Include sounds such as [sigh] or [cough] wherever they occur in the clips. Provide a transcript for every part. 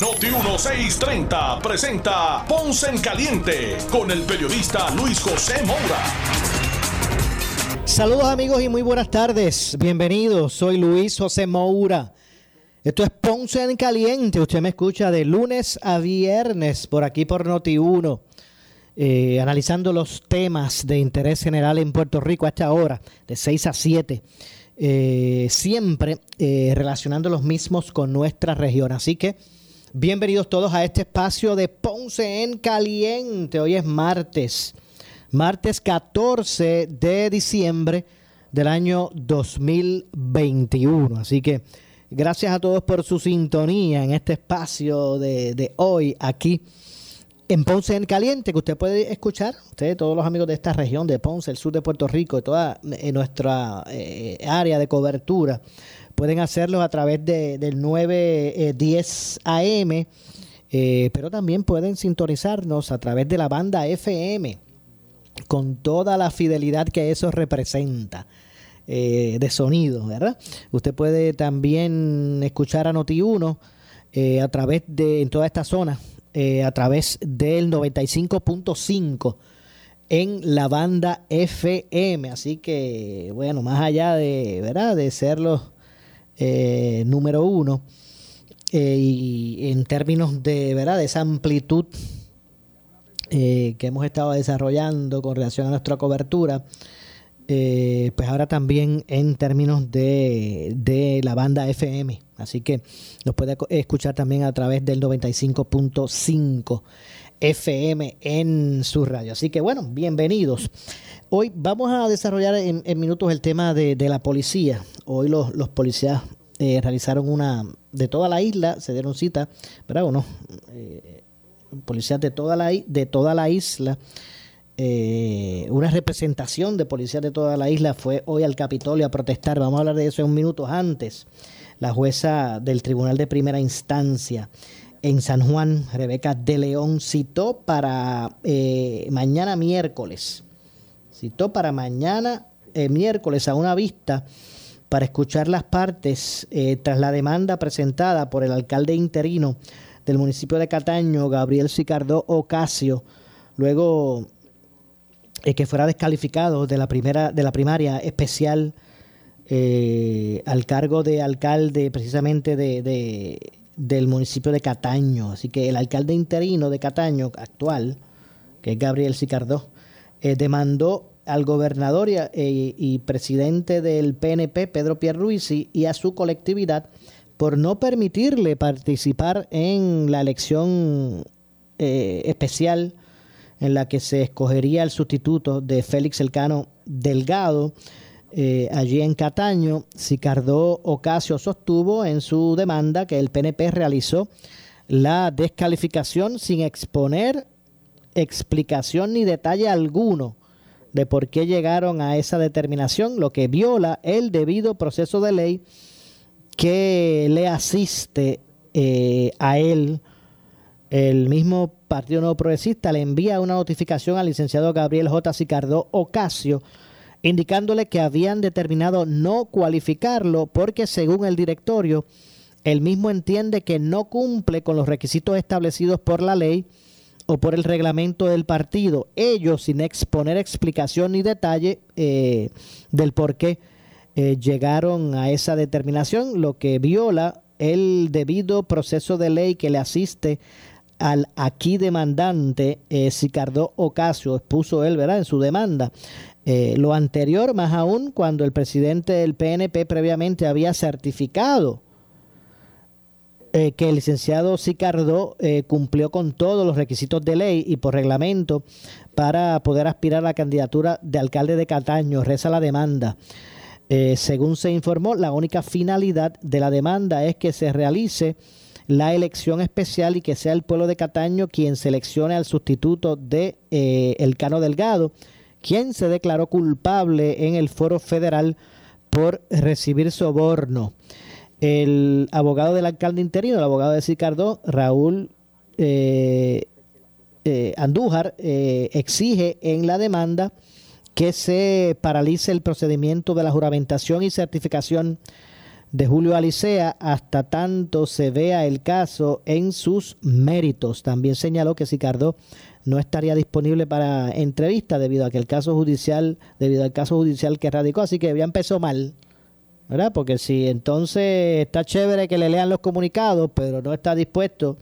Noti 1630 presenta Ponce en Caliente con el periodista Luis José Moura. Saludos amigos y muy buenas tardes. Bienvenidos. Soy Luis José Moura. Esto es Ponce en Caliente. Usted me escucha de lunes a viernes por aquí por Noti1. Eh, analizando los temas de interés general en Puerto Rico a esta hora, de 6 a 7. Eh, siempre eh, relacionando los mismos con nuestra región. Así que bienvenidos todos a este espacio de Ponce en Caliente. Hoy es martes martes 14 de diciembre del año 2021. Así que gracias a todos por su sintonía en este espacio de, hoy aquí en Ponce en Caliente, que usted puede escuchar, ustedes, todos los amigos de esta región de Ponce, el sur de Puerto Rico, y toda eh, nuestra eh, área de cobertura, pueden hacerlo a través de, del 910 AM, eh, pero también pueden sintonizarnos a través de la banda FM con toda la fidelidad que eso representa. Eh, de sonido, ¿verdad? Usted puede también escuchar a Noti1 eh, a través de, en toda esta zona, eh, a través del 95.5 en la banda FM. Así que, bueno, más allá de, ¿verdad? De ser los número uno, y en términos de, ¿verdad? De esa amplitud eh, que hemos estado desarrollando con relación a nuestra cobertura, eh, pues ahora también en términos de, la banda FM. Así que nos puede escuchar también a través del 95.5 FM en su radio. Así que bueno, bienvenidos. Hoy vamos a desarrollar en, minutos el tema de, la policía. Hoy los, policías eh, realizaron una, de toda la isla, se dieron cita, ¿verdad o no? policías de toda la, de toda la isla. Eh, una representación de policías de toda la isla fue hoy al Capitolio a protestar. Vamos a hablar de eso en minutos antes. La jueza del Tribunal de Primera Instancia en San Juan, Rebeca de León, citó para eh, mañana miércoles, citó para mañana eh, miércoles a una vista para escuchar las partes tras la demanda presentada por el alcalde interino del municipio de Cataño, Gabriel Sicardo Ocasio, luego eh, que fuera descalificado de la primera de la primaria especial eh, al cargo de alcalde precisamente de, del municipio de Cataño. Así que el alcalde interino de Cataño actual, que es Gabriel Sicardo, eh, demandó al gobernador y, y, presidente del PNP, Pedro Pierluisi, y a su colectividad por no permitirle participar en la elección eh, especial en la que se escogería el sustituto de Félix Elcano Delgado. Eh, allí en Cataño, Sicardo Ocasio sostuvo en su demanda que el PNP realizó la descalificación sin exponer explicación ni detalle alguno de por qué llegaron a esa determinación, lo que viola el debido proceso de ley que le asiste eh, a él, el mismo Partido Nuevo Progresista le envía una notificación al licenciado Gabriel J. Sicardo Ocasio, indicándole que habían determinado no cualificarlo porque según el directorio, el mismo entiende que no cumple con los requisitos establecidos por la ley o por el reglamento del partido, ellos sin exponer explicación ni detalle eh, del por qué eh, llegaron a esa determinación, lo que viola el debido proceso de ley que le asiste al aquí demandante eh, Sicardo Ocasio, expuso él, ¿verdad?, en su demanda. Eh, lo anterior, más aún, cuando el presidente del PNP previamente había certificado eh, que el licenciado Sicardo cumplió con todos los requisitos de ley y por reglamento para poder aspirar a la candidatura de alcalde de Cataño, reza la demanda. Eh, según se informó, la única finalidad de la demanda es que se realice la elección especial y que sea el pueblo de Cataño quien seleccione al sustituto de eh, el Cano Delgado, quien se declaró culpable en el foro federal por recibir soborno. El abogado del alcalde interino, el abogado de Sicardo, Raúl eh, eh, Andújar, exige en la demanda que se paralice el procedimiento de la juramentación y certificación de Julio Alicea hasta tanto se vea el caso en sus méritos. También señaló que Sicardo no estaría disponible para entrevista debido a que el caso judicial, debido al caso judicial que radicó, así que ya empezó mal, ¿verdad? Porque si entonces está chévere que le lean los comunicados, pero no está dispuesto,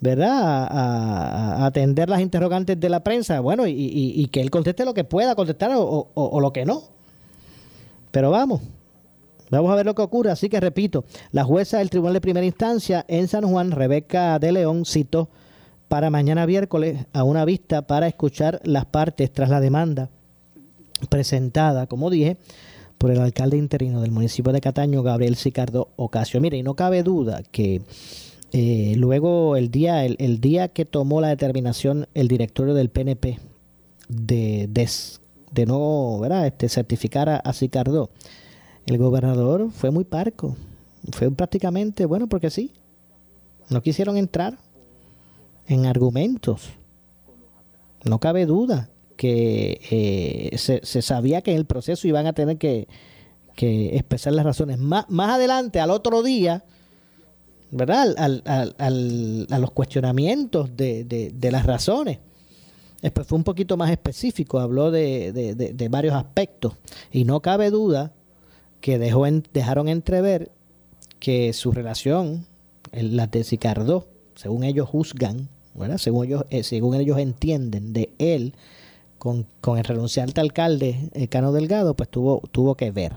¿verdad? A, atender las interrogantes de la prensa, bueno, y, que él conteste lo que pueda contestar o lo que no. Pero vamos, Vamos a ver lo que ocurre. Así que repito, la jueza del Tribunal de Primera Instancia en San Juan, Rebeca de León, citó para mañana miércoles a una vista para escuchar las partes tras la demanda presentada, como dije, por el alcalde interino del municipio de Cataño, Gabriel Sicardo Ocasio. Mire, y no cabe duda que eh, luego el día, el, día que tomó la determinación el directorio del PNP de, de, no ¿verdad? Este, certificar a, a Sicardo, el gobernador fue muy parco. Fue prácticamente, bueno, porque sí. No quisieron entrar en argumentos. No cabe duda que eh, se, sabía que en el proceso iban a tener que, expresar las razones. Más, más adelante, al otro día, ¿verdad? Al, al, a los cuestionamientos de, de, las razones. Después fue un poquito más específico, habló de, de varios aspectos. Y no cabe duda que dejó dejaron entrever que su relación, la de Sicardo, según ellos juzgan, según ellos, eh, según ellos entienden de él con, el renunciante alcalde el Cano Delgado, pues tuvo, tuvo que ver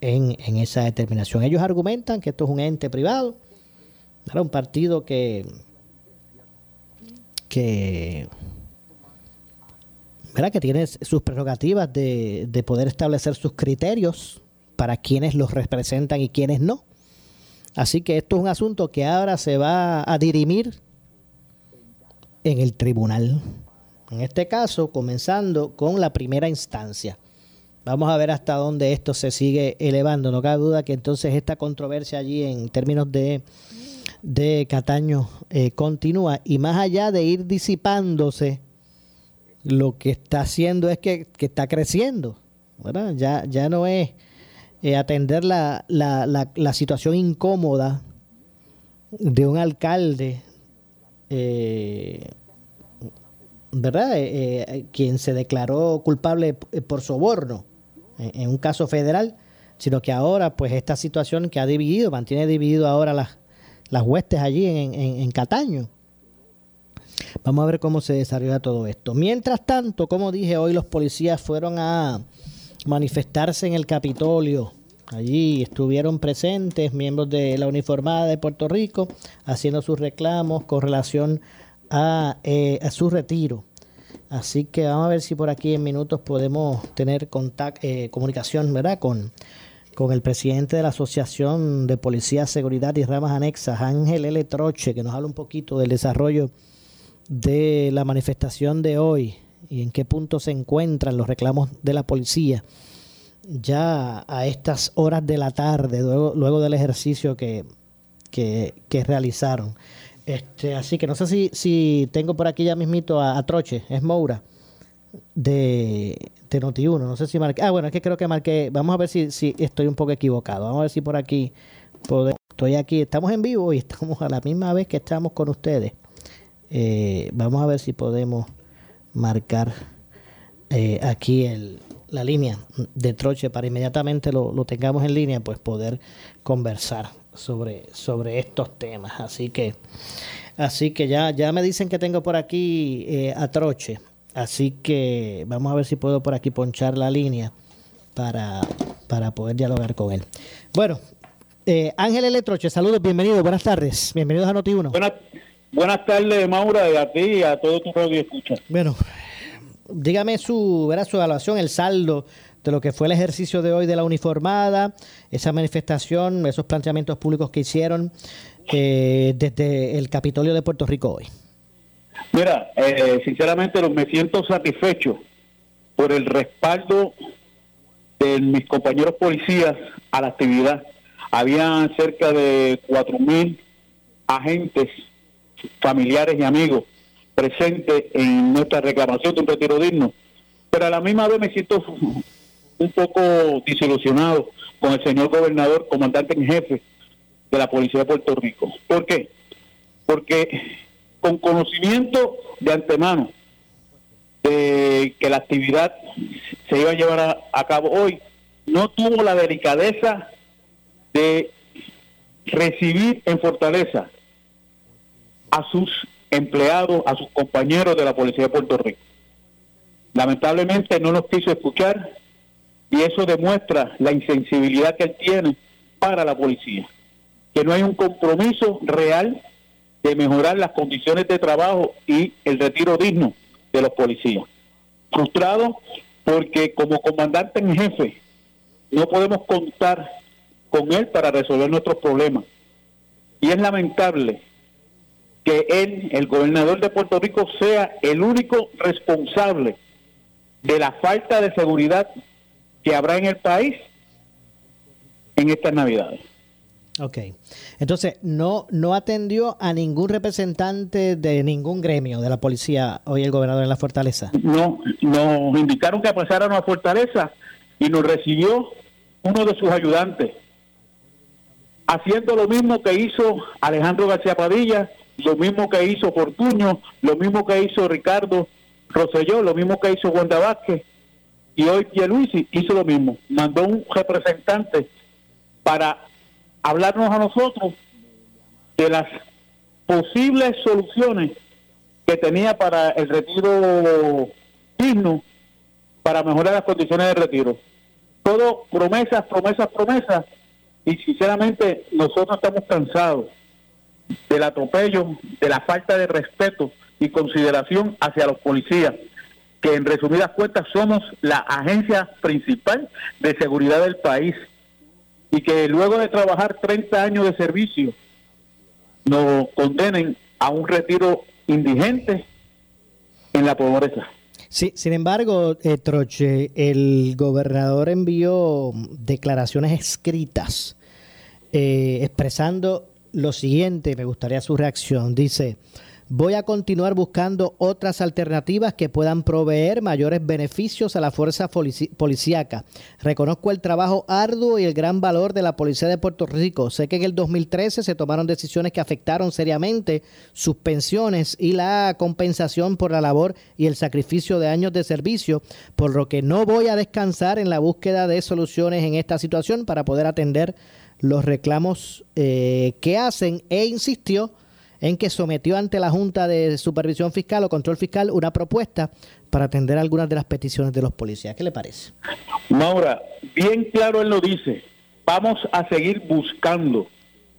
en, esa determinación. Ellos argumentan que esto es un ente privado, era un partido que, que que tiene sus prerrogativas de, de, poder establecer sus criterios para quienes los representan y quienes no. Así que esto es un asunto que ahora se va a dirimir en el tribunal. En este caso, comenzando con la primera instancia. Vamos a ver hasta dónde esto se sigue elevando. No cabe duda que entonces esta controversia allí en términos de, de Cataño eh, continúa y más allá de ir disipándose lo que está haciendo es que, está creciendo. Ya, ya no es eh, atender la, la, la, situación incómoda de un alcalde, eh, ¿verdad? Eh, quien se declaró culpable por soborno en, un caso federal, sino que ahora, pues esta situación que ha dividido, mantiene dividido ahora las, las huestes allí en, en, en Cataño Vamos a ver cómo se desarrolla todo esto. Mientras tanto, como dije, hoy los policías fueron a manifestarse en el Capitolio. Allí estuvieron presentes miembros de la uniformada de Puerto Rico haciendo sus reclamos con relación a, eh, su retiro. Así que vamos a ver si por aquí en minutos podemos tener eh, comunicación ¿verdad? Con, con el presidente de la Asociación de Policía, Seguridad y Ramas Anexas, Ángel L. Troche, que nos habla un poquito del desarrollo de la manifestación de hoy y en qué punto se encuentran los reclamos de la policía ya a estas horas de la tarde, luego, luego del ejercicio que, que, realizaron. Este, así que no sé si, si tengo por aquí ya mismito a, Troche, es Moura, de, de Noti1. No sé si marqué. Ah, bueno, es que creo que marqué. Vamos a ver si, si estoy un poco equivocado. Vamos a ver si por aquí Estoy aquí, estamos en vivo y [laughs] estamos a la misma vez que estamos con ustedes. Eh, vamos a ver si podemos marcar eh, aquí el, la línea de troche para inmediatamente lo, tengamos en línea, pues poder conversar sobre, sobre estos temas. Así que, así que ya, ya me dicen que tengo por aquí eh, a troche. Así que vamos a ver si puedo por aquí ponchar la línea para, para poder dialogar con él. Bueno, Ángel L. Troche, saludos, bienvenidos, buenas tardes, bienvenidos a Noti1. Buenas Buenas tardes, Maura, y a ti y a todos tus radio escucha. Bueno, dígame su, su evaluación, el saldo de lo que fue el ejercicio de hoy de la uniformada, esa manifestación, esos planteamientos públicos que hicieron eh, desde el Capitolio de Puerto Rico hoy? Mira, eh, sinceramente me siento satisfecho por el respaldo de mis compañeros policías a la actividad. Había cerca de cuatro mil agentes, familiares y amigos presentes en nuestra reclamación de un retiro digno. Pero a la misma vez me siento un poco desilusionado con el señor gobernador, comandante en jefe de la Policía de Puerto Rico. ¿Por qué? Porque con conocimiento de antemano de que la actividad se iba a llevar a, cabo hoy, no tuvo la delicadeza de recibir en Fortaleza a sus empleados, a sus compañeros de la Policía de Puerto Rico. Lamentablemente no nos quiso escuchar y eso demuestra la insensibilidad que él tiene para la policía, que no hay un compromiso real de mejorar las condiciones de trabajo y el retiro digno de los policías. Frustrado porque como comandante en jefe no podemos contar con él para resolver nuestros problemas. Y es lamentable que él, el gobernador de Puerto Rico, sea el único responsable de la falta de seguridad que habrá en el país en estas Navidades. Ok. Entonces, no, no atendió a ningún representante de ningún gremio de la policía hoy el gobernador en la Fortaleza. No, nos indicaron que pasáramos a Fortaleza y nos recibió uno de sus ayudantes, haciendo lo mismo que hizo Alejandro García Padilla, lo mismo que hizo Fortuño, lo mismo que hizo Ricardo Rosselló, lo mismo que hizo Wanda Vázquez, y hoy Pierluisi hizo lo mismo, mandó un representante para hablarnos a nosotros de las posibles soluciones que tenía para el retiro digno para mejorar las condiciones de retiro. Todo promesas, promesas, promesas. Y sinceramente nosotros estamos cansados del atropello, de la falta de respeto y consideración hacia los policías que en resumidas cuentas somos la agencia principal de seguridad del país y que luego de trabajar 30 años de servicio nos condenen a un retiro indigente en la pobreza. Sí, sin embargo, eh, Troche, el gobernador envió declaraciones escritas eh, expresando lo siguiente, me gustaría su reacción. Dice, Voy a continuar buscando otras alternativas que puedan proveer mayores beneficios a la fuerza policíaca. Reconozco el trabajo arduo y el gran valor de la Policía de Puerto Rico. Sé que en el 2013 se tomaron decisiones que afectaron seriamente sus pensiones y la compensación por la labor y el sacrificio de años de servicio, por lo que no voy a descansar en la búsqueda de soluciones en esta situación para poder atender los reclamos eh, que hacen e insistió en que sometió ante la Junta de Supervisión Fiscal o Control Fiscal una propuesta para atender algunas de las peticiones de los policías. ¿Qué le parece? Maura, bien claro él lo dice, vamos a seguir buscando,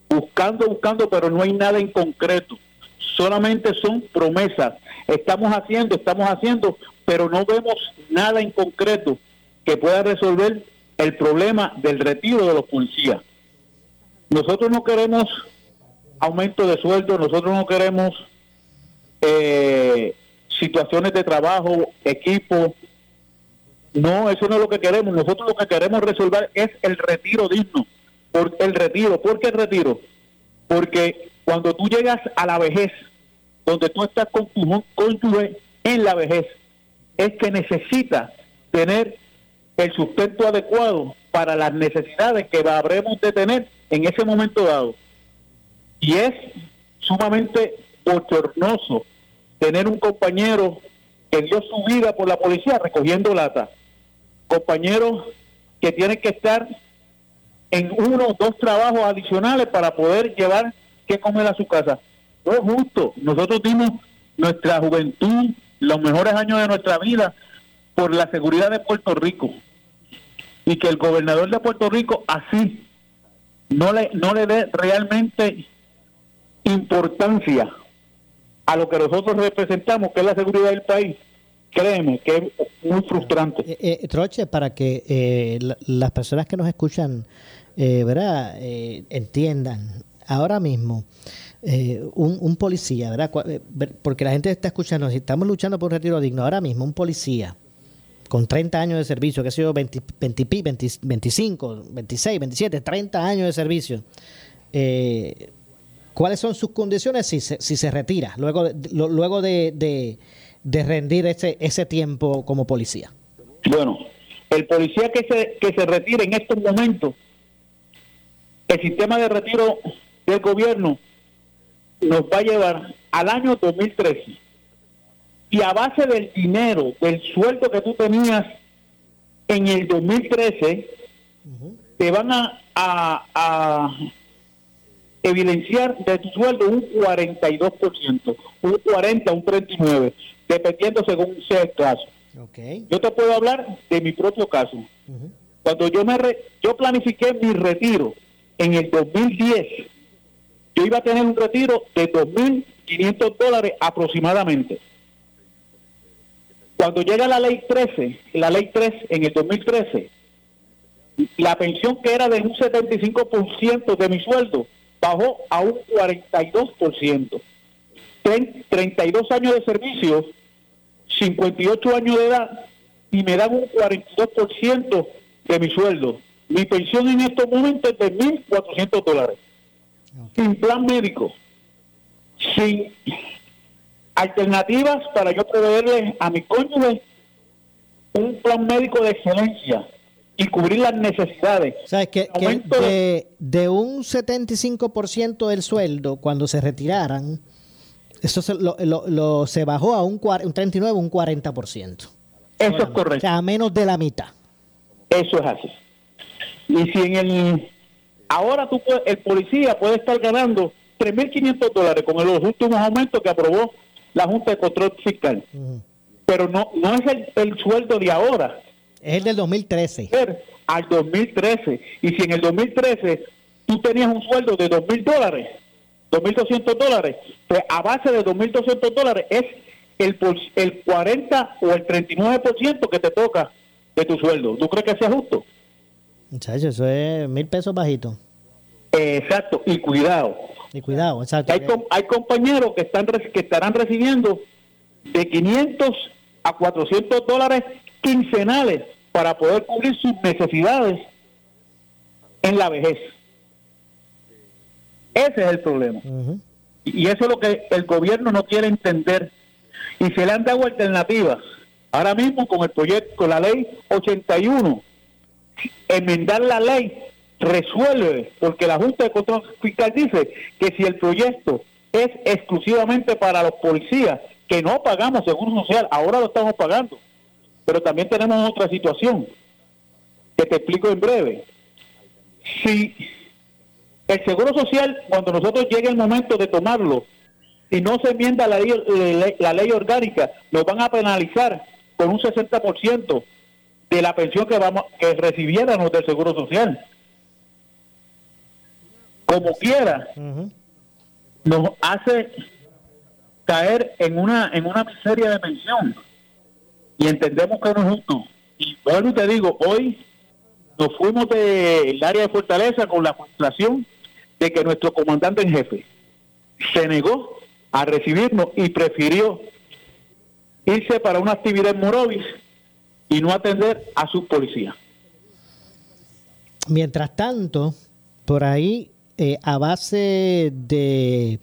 buscando, buscando, pero no hay nada en concreto, solamente son promesas. Estamos haciendo, estamos haciendo, pero no vemos nada en concreto que pueda resolver el problema del retiro de los policías. Nosotros no queremos aumento de sueldo, nosotros no queremos eh, situaciones de trabajo, equipo. No, eso no es lo que queremos. Nosotros lo que queremos resolver es el retiro digno. Por el retiro. ¿Por qué el retiro? Porque cuando tú llegas a la vejez, donde tú estás con tu cónyuge en la vejez, es que necesitas tener el sustento adecuado para las necesidades que habremos de tener en ese momento dado. Y es sumamente bochornoso tener un compañero que dio su vida por la policía recogiendo lata. Compañeros que tienen que estar en uno o dos trabajos adicionales para poder llevar que comer a su casa. No es justo. Nosotros dimos nuestra juventud, los mejores años de nuestra vida por la seguridad de Puerto Rico. Y que el gobernador de Puerto Rico así no le, no le dé realmente importancia a lo que nosotros representamos, que es la seguridad del país, créeme que es muy frustrante. Eh, eh, Troche, para que eh, las personas que nos escuchan, ¿verdad? entiendan, ahora mismo, un, policía, ¿verdad? Porque la gente está escuchando, si estamos luchando por un retiro digno, ahora mismo un policía con 30 años de servicio, que ha sido 20, 20, 25, 26, 27, 30 años de servicio, ¿cuáles son sus condiciones si se, si se retira luego, luego de de rendir ese, ese tiempo como policía? Bueno, el policía que se, que se retire en estos momentos, el sistema de retiro del gobierno nos va a llevar al año 2013. Y a base del dinero, del sueldo que tú tenías en el 2013, te van a, a evidenciar de tu sueldo un 42%, un 40, un 39 dependiendo según sea el caso. Yo te puedo hablar de mi propio caso. Cuando yo me yo planifiqué mi retiro en el 2010, yo iba a tener un retiro de 2.500 dólares aproximadamente. Cuando llega la ley 13, la ley 3 en el 2013, la pensión que era de un 75% de mi sueldo bajó a un 42%. 32 años de servicio, 58 años de edad y me dan un 42% de mi sueldo. Mi pensión en estos momentos es de 1.400 dólares. Sin plan médico, sin alternativas para yo proveerle a mi cónyuge un plan médico de excelencia y cubrir las necesidades. ¿Sabes que, de, de, un 75% del sueldo, cuando se retiraran, eso se, lo, lo, se bajó a un, un 39, un 40%. Eso es correcto. O sea, a menos de la mitad. Eso es así. Y si en el... Ahora tú el policía puede estar ganando 3.500 dólares con los últimos aumentos que aprobó la Junta de Control Fiscal. Pero no, no es el, el, sueldo de ahora. Es el del 2013. Al 2013. Y si en el 2013 tú tenías un sueldo de 2.000 dólares, 2.200 dólares, pues a base de 2.200 dólares es el, el 40 o el 39% que te toca de tu sueldo. ¿Tú crees que sea justo? Muchachos, eso es mil pesos bajito. exacto, y cuidado. Y cuidado, exacto. Hay, hay compañeros que, están, que estarán recibiendo de 500 a 400 dólares quincenales para poder cubrir sus necesidades en la vejez. Ese es el problema. Y eso es lo que el gobierno no quiere entender. Y se le han dado alternativas. Ahora mismo con el proyecto, con la ley 81, enmendar la ley resuelve, porque la Junta de Control Fiscal dice que si el proyecto es exclusivamente para los policías, que no pagamos seguro social, ahora lo estamos pagando. Pero también tenemos otra situación, que te explico en breve. Si el seguro social, cuando nosotros llegue el momento de tomarlo, y no se enmienda la ley, la ley orgánica, nos van a penalizar con un 60% de la pensión que vamos que recibiéramos del seguro social. Como quiera, nos hace caer en una en una miseria de pensión y entendemos que no es justo. Y bueno, te digo, hoy nos fuimos del área de Fortaleza con la frustración de que nuestro comandante en jefe se negó a recibirnos y prefirió irse para una actividad en Morovis y no atender a sus policías. Mientras tanto, por ahí, eh, a base de,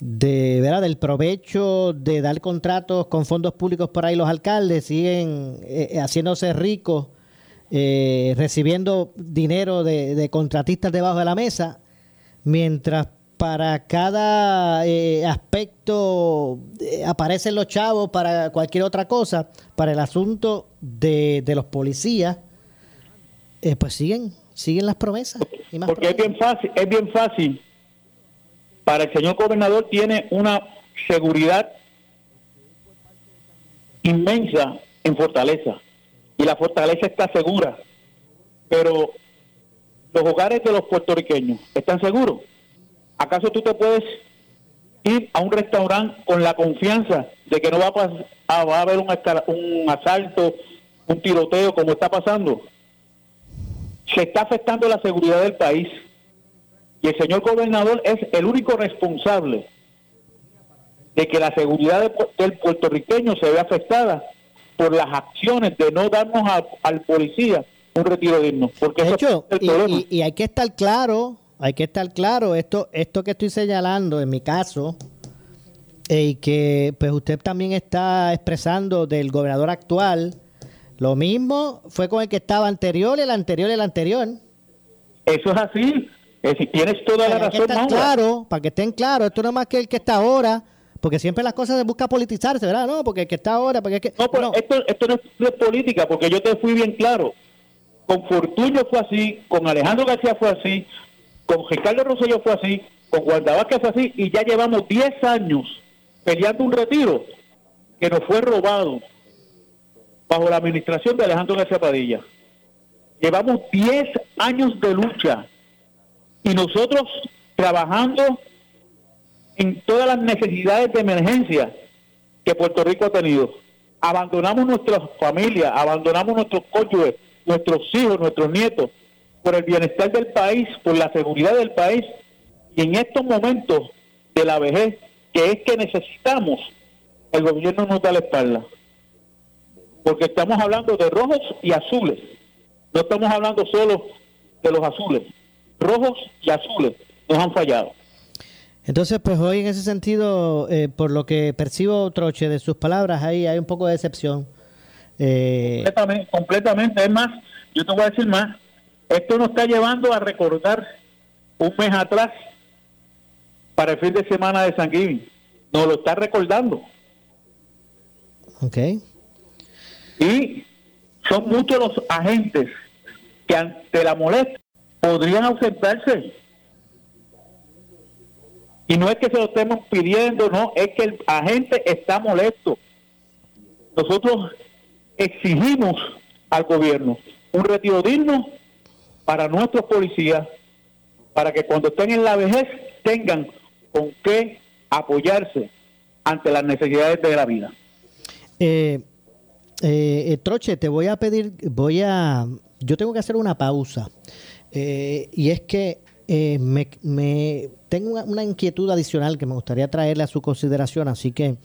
de ¿verdad? del provecho de dar contratos con fondos públicos por ahí, los alcaldes siguen eh, haciéndose ricos, eh, recibiendo dinero de, de contratistas debajo de la mesa mientras para cada eh, aspecto eh, aparecen los chavos para cualquier otra cosa, para el asunto de, los policías, eh, pues siguen, siguen las promesas. Porque es bien fácil, es bien fácil. Para el señor gobernador tiene una seguridad inmensa en Fortaleza y la Fortaleza está segura, pero los hogares de los puertorriqueños están seguros. ¿Acaso tú te puedes ir a un restaurante con la confianza de que no va a, va a haber un, un asalto, un tiroteo como está pasando. Se está afectando la seguridad del país y el señor gobernador es el único responsable de que la seguridad del puertorriqueño se vea afectada por las acciones de no darnos al policía un retiro digno. Porque de hecho, y, hay que estar claro, hay que estar claro, esto, esto que estoy señalando en mi caso, eh, y que pues usted también está expresando del gobernador actual, lo mismo fue con el que estaba anterior, el anterior, el anterior. Eso es así. Tienes toda la razón. claro, para que estén claros, esto no es más que el que está ahora porque siempre las cosas se busca politizarse, ¿verdad? No, porque el que está ahora, porque es que... No, pero Esto, esto no es política, porque yo te fui bien claro. Con Fortuño fue así, con Alejandro García fue así, con Ricardo Rosselló fue así, con Vázquez fue así, y ya llevamos 10 años peleando un retiro que nos fue robado bajo la administración de Alejandro García Padilla. Llevamos 10 años de lucha y nosotros trabajando en todas las necesidades de emergencia que Puerto Rico ha tenido. Abandonamos nuestras familias, abandonamos nuestros cónyuges, nuestros hijos, nuestros nietos, por el bienestar del país, por la seguridad del país. Y en estos momentos de la vejez, que es que necesitamos, el gobierno nos da la espalda. Porque estamos hablando de rojos y azules. No estamos hablando solo de los azules. Rojos y azules nos han fallado. Entonces, pues hoy en ese sentido, eh, por lo que percibo, Troche, de sus palabras, ahí hay un poco de decepción. Eh... Completamente, completamente. Es más, yo te voy a decir más. Esto nos está llevando a recordar un mes atrás para el fin de semana de San Giving. Nos lo está recordando. Ok. Y son muchos los agentes que ante la molestia podrían ausentarse y no es que se lo estemos pidiendo, no, es que el agente está molesto. Nosotros exigimos al gobierno un retiro digno para nuestros policías, para que cuando estén en la vejez tengan con qué apoyarse ante las necesidades de la vida. Eh, eh, eh Troche, te voy a pedir, voy a, yo tengo que hacer una pausa. Eh, y es que eh, me, tengo una, inquietud adicional que me gustaría traerle a su consideración, así que,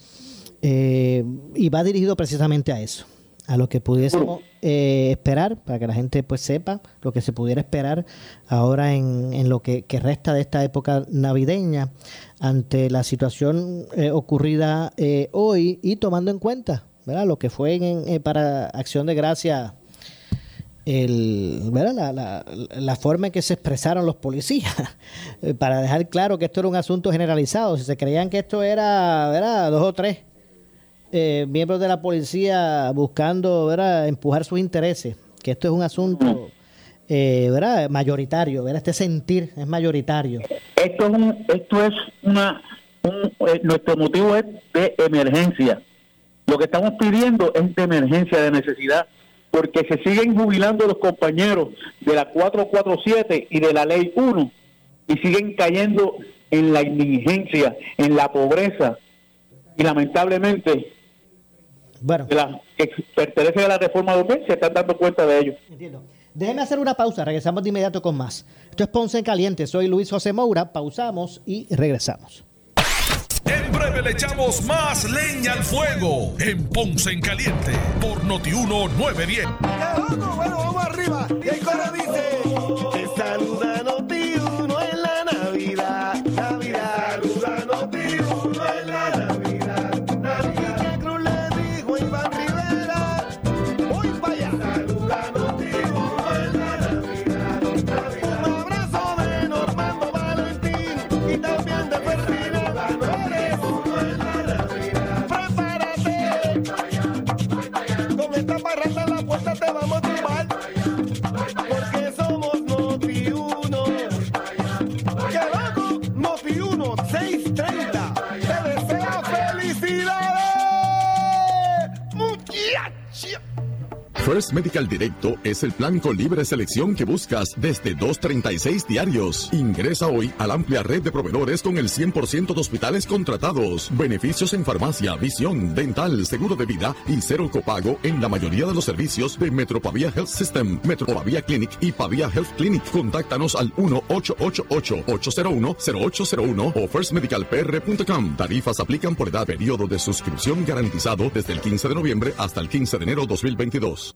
eh, y va dirigido precisamente a eso, a lo que pudiésemos eh, esperar, para que la gente pues sepa lo que se pudiera esperar ahora en, en lo que, resta de esta época navideña, ante la situación ocurrida hoy y tomando en cuenta ¿verdad? lo que fue en, para Acción de Gracia el, La, la, la, forma en que se expresaron los policías, [laughs] para dejar claro que esto era un asunto generalizado. Si se creían que esto era ¿verdad? dos o tres eh, miembros de la policía buscando ¿verdad? empujar sus intereses, que esto es un asunto eh, ¿verdad? mayoritario, ¿verdad? este sentir es mayoritario. Esto es, esto es una, eh, nuestro motivo es de emergencia. Lo que estamos pidiendo es de emergencia, de necesidad porque se siguen jubilando los compañeros de la 447 y de la ley 1 y siguen cayendo en la indigencia, en la pobreza y lamentablemente bueno. que pertenece a la reforma de se están dando cuenta de ello. Entiendo. Déjenme hacer una pausa, regresamos de inmediato con más. Esto es Ponce en Caliente, soy Luis José Moura, pausamos y regresamos. En breve le echamos más leña al fuego en Ponce en Caliente por Notiuno 910. Bueno, vamos arriba. Y el dice: First Medical Directo es el plan con libre selección que buscas desde 2.36 diarios. Ingresa hoy a la amplia red de proveedores con el 100% de hospitales contratados. Beneficios en farmacia, visión, dental, seguro de vida y cero copago en la mayoría de los servicios de Metropavia Health System, Metropavia Clinic y Pavia Health Clinic. Contáctanos al 1-888-801-0801 o firstmedicalpr.com. Tarifas aplican por edad, periodo de suscripción garantizado desde el 15 de noviembre hasta el 15 de enero 2022.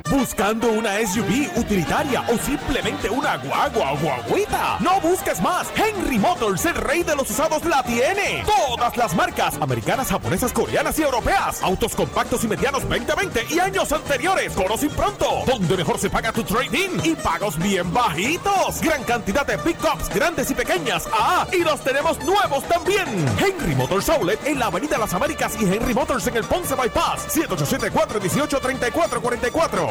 Buscando una SUV utilitaria o simplemente una guagua o guaguita. No busques más. Henry Motors, el rey de los usados, la tiene. Todas las marcas americanas, japonesas, coreanas y europeas. Autos compactos y medianos 2020 y años anteriores. Conoce pronto. Donde mejor se paga tu trading y pagos bien bajitos. Gran cantidad de pickups grandes y pequeñas. Ah, y los tenemos nuevos también. Henry Motors Outlet en la Avenida Las Américas y Henry Motors en el Ponce Bypass. 787-418-3444.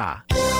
America.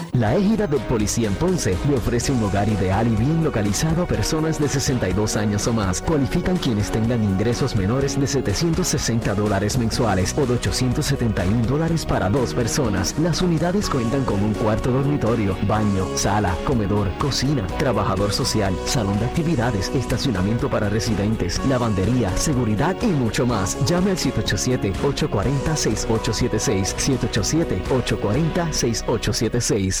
La égida del policía en Ponce le ofrece un hogar ideal y bien localizado a personas de 62 años o más. Cualifican quienes tengan ingresos menores de 760 dólares mensuales o de 871 dólares para dos personas. Las unidades cuentan con un cuarto dormitorio, baño, sala, comedor, cocina, trabajador social, salón de actividades, estacionamiento para residentes, lavandería, seguridad y mucho más. Llame al 787-840-6876. 787-840-6876.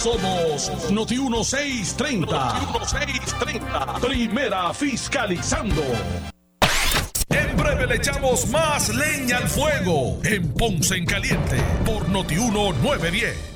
Somos Noti 1630. Noti 1630. Primera fiscalizando. En breve le echamos más leña al fuego en Ponce en Caliente por Noti 1910.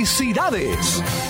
¡Felicidades!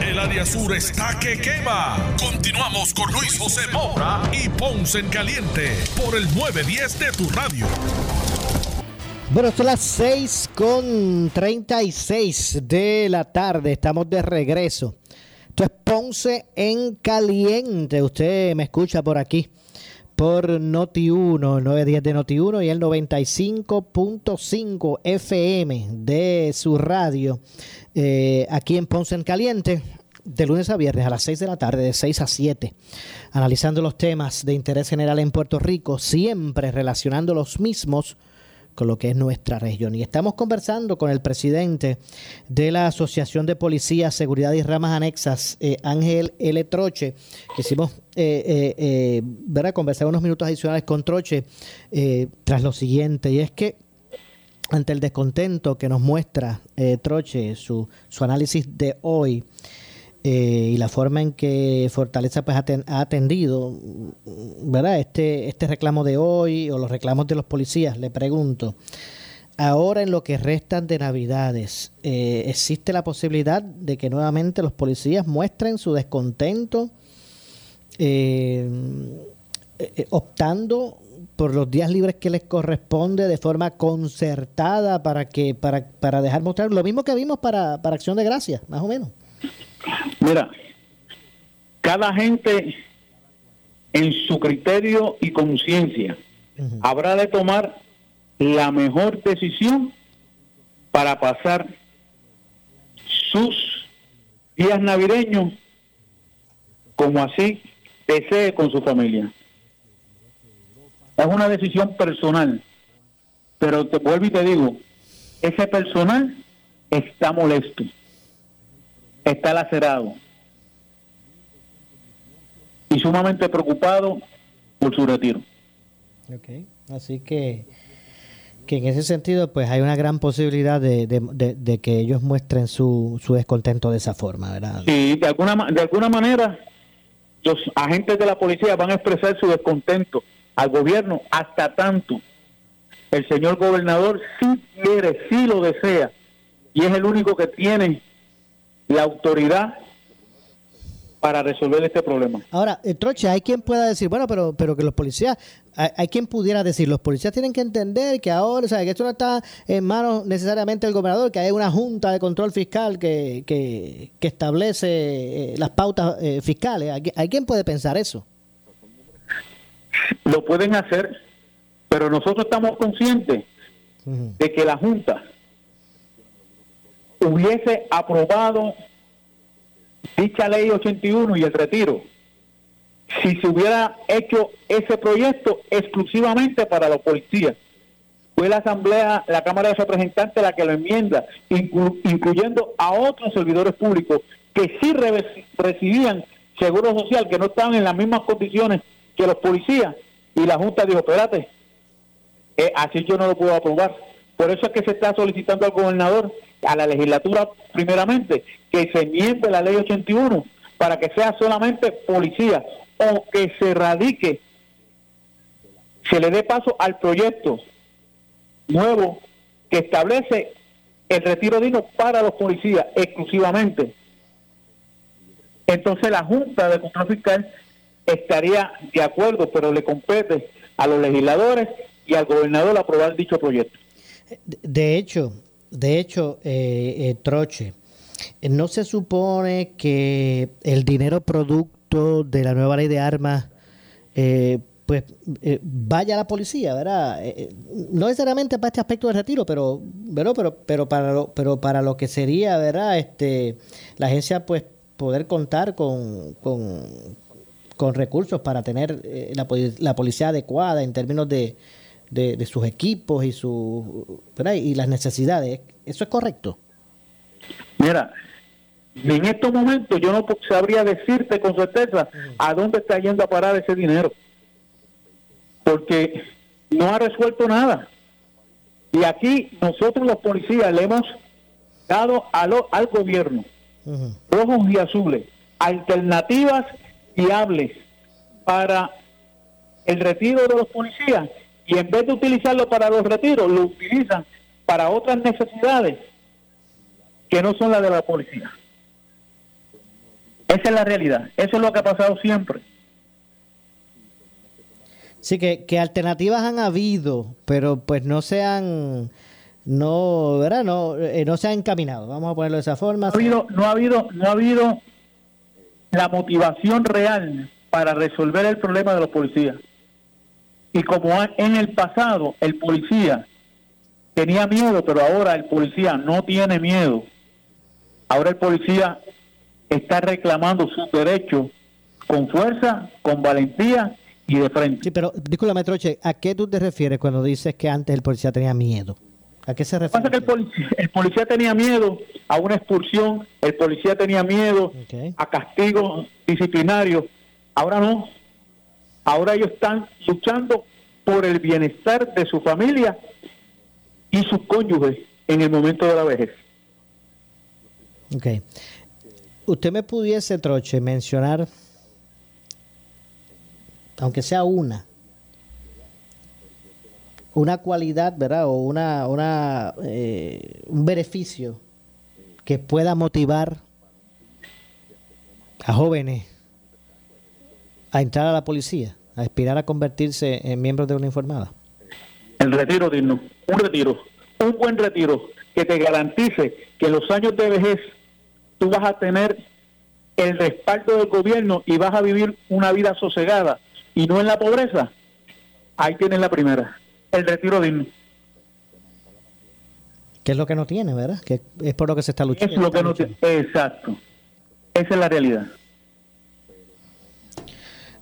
El área sur está que quema. Continuamos con Luis José Moura y Ponce en Caliente por el 910 de tu radio. Bueno, son las 6 con 36 de la tarde. Estamos de regreso. Esto es Ponce en Caliente. Usted me escucha por aquí por Noti1, el 910 de Noti1 y el 95.5 FM de su radio eh, aquí en Ponce en Caliente de lunes a viernes a las 6 de la tarde, de 6 a 7, analizando los temas de interés general en Puerto Rico, siempre relacionando los mismos con lo que es nuestra región. Y estamos conversando con el presidente de la Asociación de Policía, Seguridad y Ramas Anexas, eh, Ángel L. Troche, que hicimos eh, eh, eh, conversar unos minutos adicionales con Troche eh, tras lo siguiente, y es que ante el descontento que nos muestra eh, Troche, su, su análisis de hoy, y la forma en que Fortaleza pues, ha, ten- ha atendido ¿verdad? Este, este reclamo de hoy o los reclamos de los policías, le pregunto, ahora en lo que restan de Navidades, ¿existe la posibilidad de que nuevamente los policías muestren su descontento eh, eh, optando por los días libres que les corresponde de forma concertada para que para, para dejar mostrar lo mismo que vimos para, para Acción de Gracias, más o menos? Mira, cada gente en su criterio y conciencia habrá de tomar la mejor decisión para pasar sus días navideños como así desee con su familia. Es una decisión personal, pero te vuelvo y te digo, ese personal está molesto, está lacerado y sumamente preocupado por su retiro. Ok, Así que, que en ese sentido, pues hay una gran posibilidad de, de- de- de que ellos muestren su, su descontento de esa forma, ¿verdad? Y de alguna, de alguna manera los agentes de la policía van a expresar su descontento al gobierno hasta tanto el señor gobernador sí quiere, sí lo desea y es el único que tiene la autoridad para resolver este problema. Ahora, eh, Troche, hay quien pueda decir, bueno, pero, pero que los policías, hay, hay quien pudiera decir, los policías tienen que entender que ahora, o sea, que esto no está en manos necesariamente del gobernador, que hay una junta de control fiscal que, que, que establece eh, las pautas eh, fiscales. ¿Hay, hay quien puede pensar eso? Lo pueden hacer, pero nosotros estamos conscientes de que la Junta hubiese aprobado dicha ley 81 y el retiro si se hubiera hecho ese proyecto exclusivamente para los policías. Fue la Asamblea, la Cámara de Representantes la que lo enmienda, inclu- incluyendo a otros servidores públicos que sí re- recibían seguro social, que no estaban en las mismas condiciones que los policías. Y la Junta dijo, espérate, eh, así yo no lo puedo aprobar. Por eso es que se está solicitando al gobernador, a la legislatura primeramente, que se enmiende la ley 81 para que sea solamente policía o que se radique, se le dé paso al proyecto nuevo que establece el retiro digno para los policías exclusivamente. Entonces la Junta de Control Fiscal estaría de acuerdo, pero le compete a los legisladores y al gobernador aprobar dicho proyecto. De hecho, de hecho, eh, eh, Troche, ¿no se supone que el dinero producto de la nueva ley de armas eh, pues eh, vaya a la policía, ¿verdad? Eh, eh, no necesariamente para este aspecto del retiro, pero, pero, pero, pero para lo, pero para lo que sería, ¿verdad? Este, la agencia pues poder contar con, con, con recursos para tener eh, la, la policía adecuada en términos de, de, de sus equipos y su ¿verdad? y las necesidades. ¿Eso es correcto? Mira, En estos momentos yo no sabría decirte con certeza a dónde está yendo a parar ese dinero. Porque no ha resuelto nada. Y aquí nosotros los policías le hemos dado a lo- al gobierno, rojos y azules, alternativas viables para el retiro de los policías y en vez de utilizarlo para los retiros, lo utilizan para otras necesidades que no son las de la policía. Esa es la realidad, eso es lo que ha pasado siempre. Sí, que, que alternativas han habido, pero pues no se han, no, ¿verdad? No, eh, no se han encaminado, vamos a ponerlo de esa forma. No ha habido, no ha habido, no ha habido la motivación real para resolver el problema de los policías. Y como en el pasado el policía tenía miedo, pero ahora el policía no tiene miedo. Ahora el policía está reclamando sus derechos con fuerza, con valentía y de frente. Sí, pero discúlpame, Troche, ¿a qué tú te refieres cuando dices que antes el policía tenía miedo? ¿A qué se refiere? Pasa que el policía, el policía tenía miedo a una expulsión, el policía tenía miedo a castigos disciplinarios. Ahora no. Ahora ellos están luchando por el bienestar de su familia y sus cónyuges en el momento de la vejez. Ok. Usted me pudiese, Troche, mencionar, aunque sea una, una cualidad, ¿verdad? O una, una, eh, un beneficio que pueda motivar a jóvenes a entrar a la policía, a aspirar a convertirse en miembros de una informada. El retiro digno, un retiro, un buen retiro que te garantice que en los años de vejez tú vas a tener el respaldo del gobierno y vas a vivir una vida sosegada y no en la pobreza. Ahí tienes la primera, el retiro digno. Que es lo que no tiene, ¿verdad? Que es por lo que se está luchando. Es lo que no tiene. Exacto. Esa es la realidad.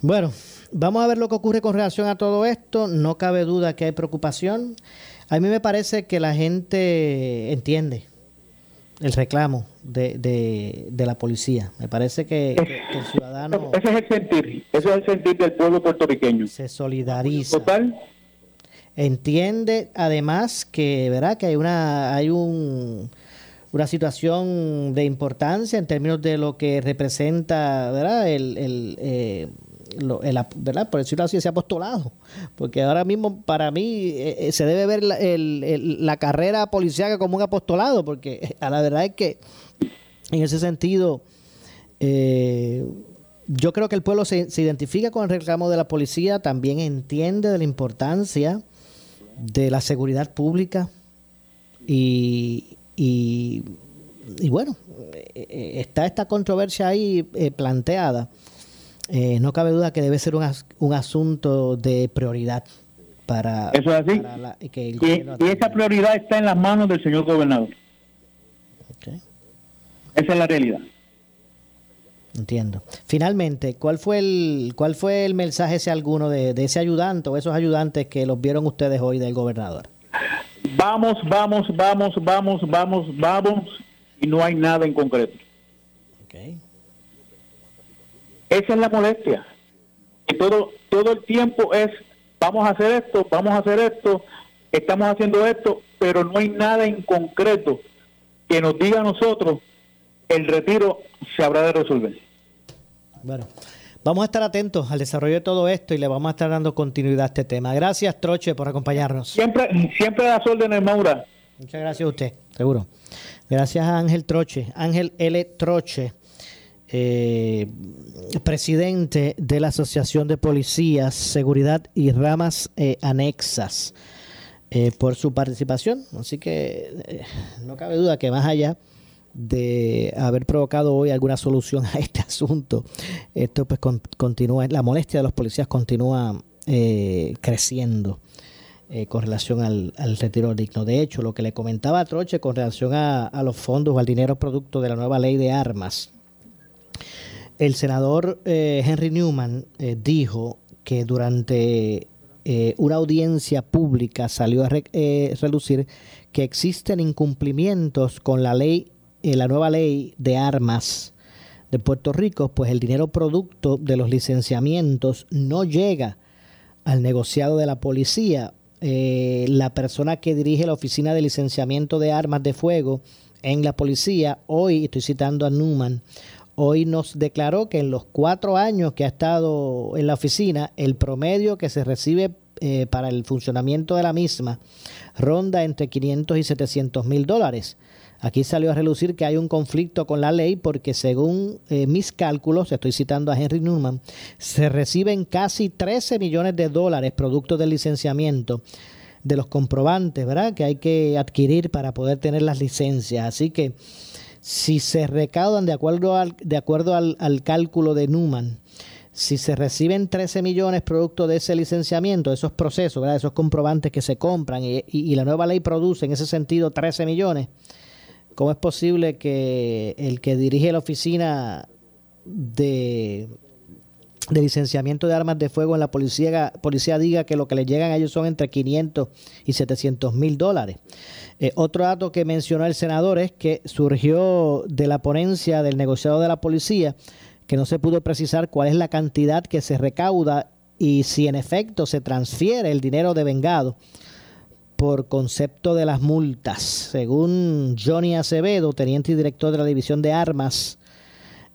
Bueno, vamos a ver lo que ocurre con relación a todo esto. No cabe duda que hay preocupación. A mí me parece que la gente entiende el reclamo de, de, de la policía. Me parece que, que- que el ciudadano Ese es el sentir, ese es el sentir del pueblo puertorriqueño. se solidariza. Total. Entiende además que, ¿verdad? Que hay una hay un una situación de importancia en términos de lo que representa, ¿verdad? El, el, eh, lo- el ¿verdad? Por decirlo así, ese apostolado. Porque ahora mismo, para mí, eh, eh, se debe ver la, el- la carrera policíaca como un apostolado, porque a la verdad es que, en ese sentido, eh, yo creo que el pueblo se, se identifica con el reclamo de la policía, también entiende de la importancia de la seguridad pública y, y, bueno, eh, eh, está esta controversia ahí eh, planteada. Eh, no cabe duda que debe ser un, as- un asunto de prioridad para, Eso es así. para la- que el Y, y esa prioridad está en las manos del señor gobernador. Esa es la realidad. Entiendo. Finalmente, ¿cuál fue el cuál fue el mensaje ese alguno de, de ese ayudante o esos ayudantes que los vieron ustedes hoy del gobernador? Vamos, vamos, vamos, vamos, vamos, vamos, y no hay nada en concreto. Esa es la molestia. Que todo, todo el tiempo es, vamos a hacer esto, vamos a hacer esto, estamos haciendo esto, pero no hay nada en concreto que nos diga a nosotros el retiro se habrá de resolver. Bueno, vamos a estar atentos al desarrollo de todo esto y le vamos a estar dando continuidad a este tema. Gracias, Troche, por acompañarnos. Siempre, siempre a las órdenes, Maura. Muchas gracias a usted, seguro. Gracias a Ángel Troche, Ángel L. Troche, eh, presidente de la Asociación de Policías, Seguridad y Ramas eh, Anexas, eh, por su participación. Así que eh, no cabe duda que más allá de haber provocado hoy alguna solución [laughs] a este asunto, esto pues con- continúa, la molestia de los policías continúa creciendo con relación al, al retiro digno. De hecho, lo que le comentaba a Troche con relación a, a los fondos o al dinero producto de la nueva ley de armas, el senador eh, Henry Newman eh, dijo que durante eh, una audiencia pública salió a re- relucir que existen incumplimientos con la ley la nueva ley de armas de Puerto Rico, pues el dinero producto de los licenciamientos no llega al negociado de la policía. La persona que dirige la oficina de licenciamiento de armas de fuego en la policía, hoy estoy citando a Newman, hoy nos declaró que en los cuatro años que ha estado en la oficina, el promedio que se recibe eh, para el funcionamiento de la misma ronda entre 500 y 700 mil dólares. Aquí salió a relucir que hay un conflicto con la ley porque según eh, mis cálculos, estoy citando a Henry Newman, se reciben casi 13 millones de dólares producto del licenciamiento de los comprobantes, ¿verdad? Que hay que adquirir para poder tener las licencias. Así que si se recaudan de acuerdo al, cálculo de Newman, si se reciben 13 millones producto de ese licenciamiento, esos procesos, ¿verdad? esos comprobantes que se compran y, y, la nueva ley produce en ese sentido 13 millones, ¿Cómo es posible que el que dirige la oficina de, de licenciamiento de armas de fuego en la policía, policía diga que lo que le llegan a ellos son entre 500 y 700 mil dólares? Eh, otro dato que mencionó el senador es que surgió de la ponencia del negociado de la policía que no se pudo precisar cuál es la cantidad que se recauda y si en efecto se transfiere el dinero de vengado por concepto de las multas. Según Johnny Acevedo, teniente y director de la División de Armas,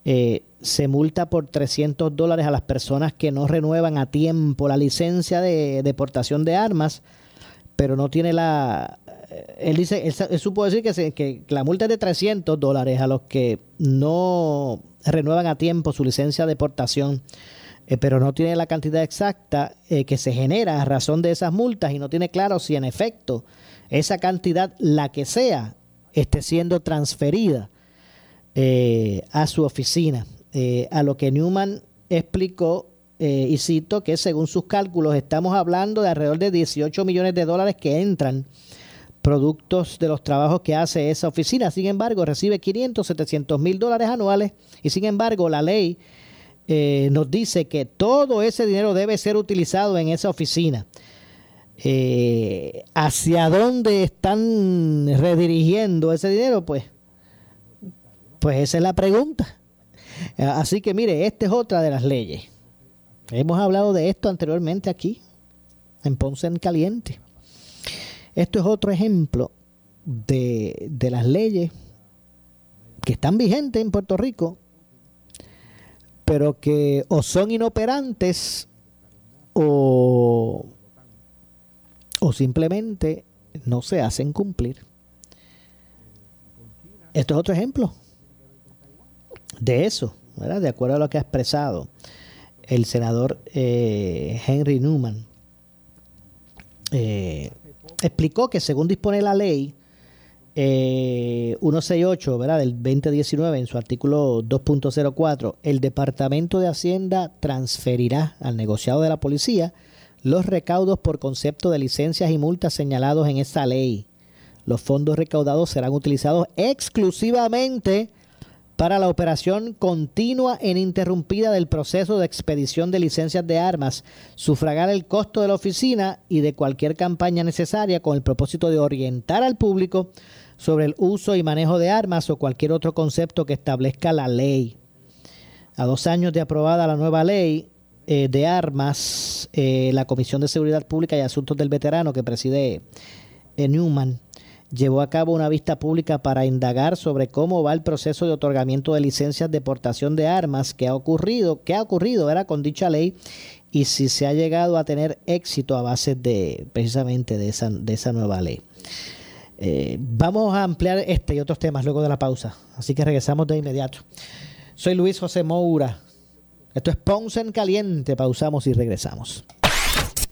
eh, se multa por 300 dólares a las personas que no renuevan a tiempo la licencia de deportación de armas, pero no tiene la... Eh, él dice, él, supo decir que, que la multa es de 300 dólares a los que no renuevan a tiempo su licencia de deportación eh, pero no tiene la cantidad exacta eh, que se genera a razón de esas multas y no tiene claro si en efecto esa cantidad, la que sea, esté siendo transferida eh, a su oficina. a lo que Newman explicó, y cito, que según sus cálculos estamos hablando de alrededor de 18 millones de dólares que entran productos de los trabajos que hace esa oficina. Sin embargo, recibe 500, 700 mil dólares anuales y sin embargo la ley eh, nos dice que todo ese dinero debe ser utilizado en esa oficina. Eh, ¿Hacia dónde están redirigiendo ese dinero? Pues, pues esa es la pregunta. Así que mire, esta es otra de las leyes. Hemos hablado de esto anteriormente aquí, en Ponce en Caliente. Esto es otro ejemplo de, de las leyes que están vigentes en Puerto Rico pero que o son inoperantes o, o simplemente no se hacen cumplir. Esto es otro ejemplo de eso, ¿verdad? de acuerdo a lo que ha expresado el senador eh, Henry Newman. Eh, explicó que según dispone la ley, 168, eh, ¿verdad? Del 2019, en su artículo 2.04, el Departamento de Hacienda transferirá al negociado de la policía los recaudos por concepto de licencias y multas señalados en esa ley. Los fondos recaudados serán utilizados exclusivamente para la operación continua e ininterrumpida del proceso de expedición de licencias de armas, sufragar el costo de la oficina y de cualquier campaña necesaria con el propósito de orientar al público sobre el uso y manejo de armas o cualquier otro concepto que establezca la ley. A dos años de aprobada la nueva ley eh, de armas, eh, la Comisión de Seguridad Pública y Asuntos del Veterano que preside eh, Newman llevó a cabo una vista pública para indagar sobre cómo va el proceso de otorgamiento de licencias de portación de armas que ha ocurrido, qué ha ocurrido era con dicha ley y si se ha llegado a tener éxito a base de precisamente de esa, de esa nueva ley. Eh, vamos a ampliar este y otros temas luego de la pausa, así que regresamos de inmediato. Soy Luis José Moura. Esto es Ponce en Caliente. Pausamos y regresamos.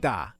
된다.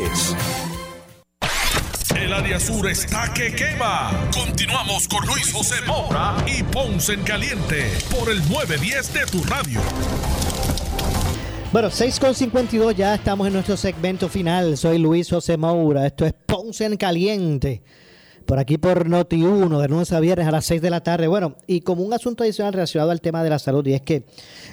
El área sur está que quema. Continuamos con Luis José Moura y Ponce en Caliente por el 910 de tu radio. Bueno, 6.52 ya estamos en nuestro segmento final. Soy Luis José Moura. Esto es Ponce en Caliente. Por aquí por Noti1, de lunes a viernes a las 6 de la tarde. Bueno, y como un asunto adicional relacionado al tema de la salud, y es que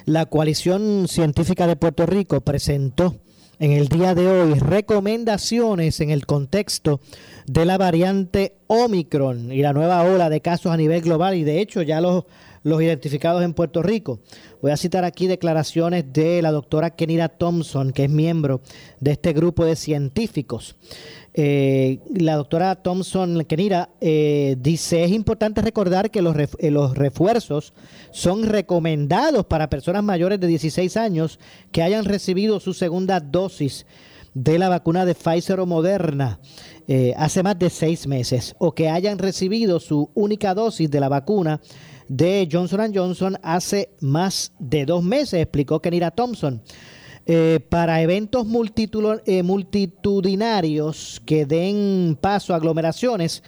la Coalición Científica de Puerto Rico presentó en el día de hoy recomendaciones en el contexto de la variante Omicron y la nueva ola de casos a nivel global y de hecho ya los, los identificados en Puerto Rico. Voy a citar aquí declaraciones de la doctora Kenira Thompson, que es miembro de este grupo de científicos. Eh, la doctora Thompson Kenira eh, dice, es importante recordar que los, eh, los refuerzos son recomendados para personas mayores de 16 años que hayan recibido su segunda dosis de la vacuna de Pfizer o Moderna hace más de seis meses o que hayan recibido su única dosis de la vacuna de Johnson Johnson hace más de dos meses, explicó Kenira Thompson. Eh, para eventos eh, multitudinarios que den paso a aglomeraciones,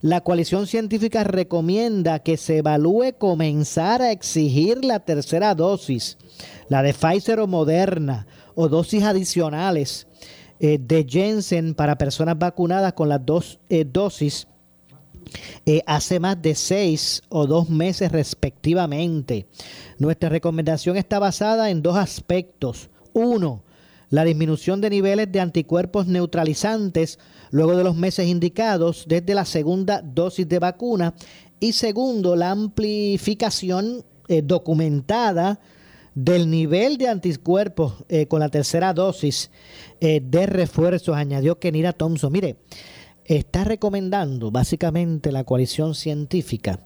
la coalición científica recomienda que se evalúe comenzar a exigir la tercera dosis, la de Pfizer o Moderna, o dosis adicionales eh, de Jensen para personas vacunadas con las dos dosis hace más de seis o dos meses respectivamente. Nuestra recomendación está basada en dos aspectos. Uno, la disminución de niveles de anticuerpos neutralizantes luego de los meses indicados desde la segunda dosis de vacuna. Y segundo, la amplificación eh, documentada del nivel de anticuerpos eh, con la tercera dosis eh, de refuerzos, añadió Kenira Thompson. Mire, está recomendando básicamente la coalición científica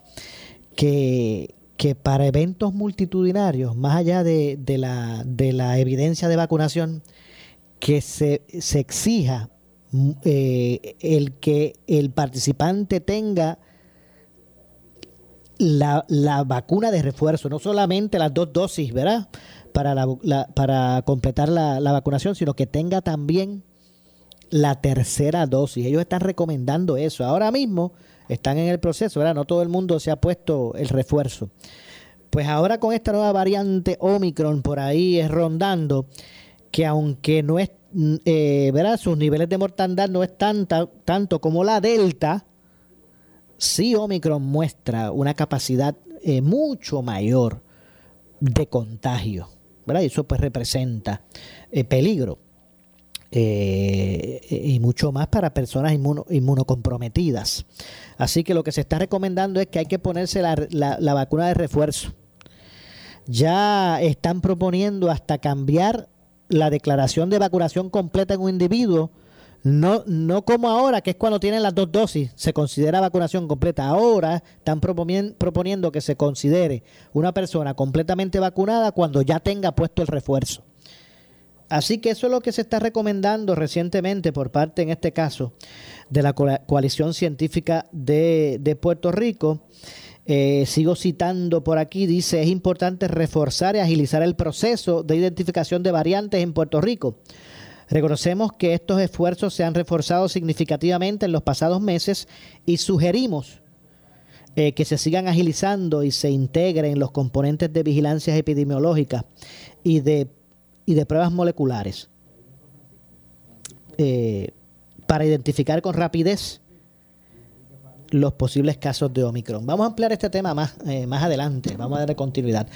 que que para eventos multitudinarios, más allá de, la, de la, evidencia de vacunación, que se, se exija mm, eh, el que el participante tenga la, la, vacuna de refuerzo, no solamente las dos dosis, ¿verdad? Para, la, para completar la vacunación, sino que tenga también la tercera dosis. Ellos están recomendando eso. Ahora mismo están en el proceso, ¿verdad? No todo el mundo se ha puesto el refuerzo. Pues ahora con esta nueva variante Omicron por ahí es rondando, que aunque no es, mm, eh, ¿verdad? Sus niveles de mortandad no es tanta, tanto como la Delta, sí Omicron muestra una capacidad eh, mucho mayor de contagio, ¿verdad? Y eso pues representa eh, peligro. y mucho más para personas inmunocomprometidas. Así que lo que se está recomendando es que hay que ponerse la, vacuna de refuerzo. Ya están proponiendo hasta cambiar la declaración de vacunación completa en un individuo, no, no como ahora, que es cuando tienen las dos dosis, se considera vacunación completa. Ahora están proponiendo que se considere una persona completamente vacunada cuando ya tenga puesto el refuerzo. Así que eso es lo que se está recomendando recientemente por parte, en este caso, de la coalición científica de, Puerto Rico. Eh, sigo citando por aquí, dice, es importante reforzar y agilizar el proceso de identificación de variantes en Puerto Rico. Reconocemos que estos esfuerzos se han reforzado significativamente en los pasados meses y sugerimos eh, que se sigan agilizando y se integren los componentes de vigilancia epidemiológica y de y de pruebas moleculares. eh, para identificar con rapidez los posibles casos de Omicron. Vamos a ampliar este tema más, eh, más adelante, vamos a darle continuidad.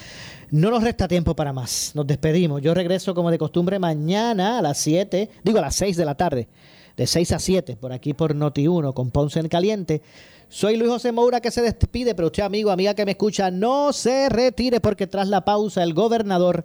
No nos resta tiempo para más, nos despedimos. Yo regreso como de costumbre mañana a las 7, digo a las 6 de la tarde, de 6 a 7, por aquí por Noti1 con Ponce en Caliente. Soy Luis José Moura que se despide, pero usted amigo, amiga que me escucha, no se retire porque tras la pausa el gobernador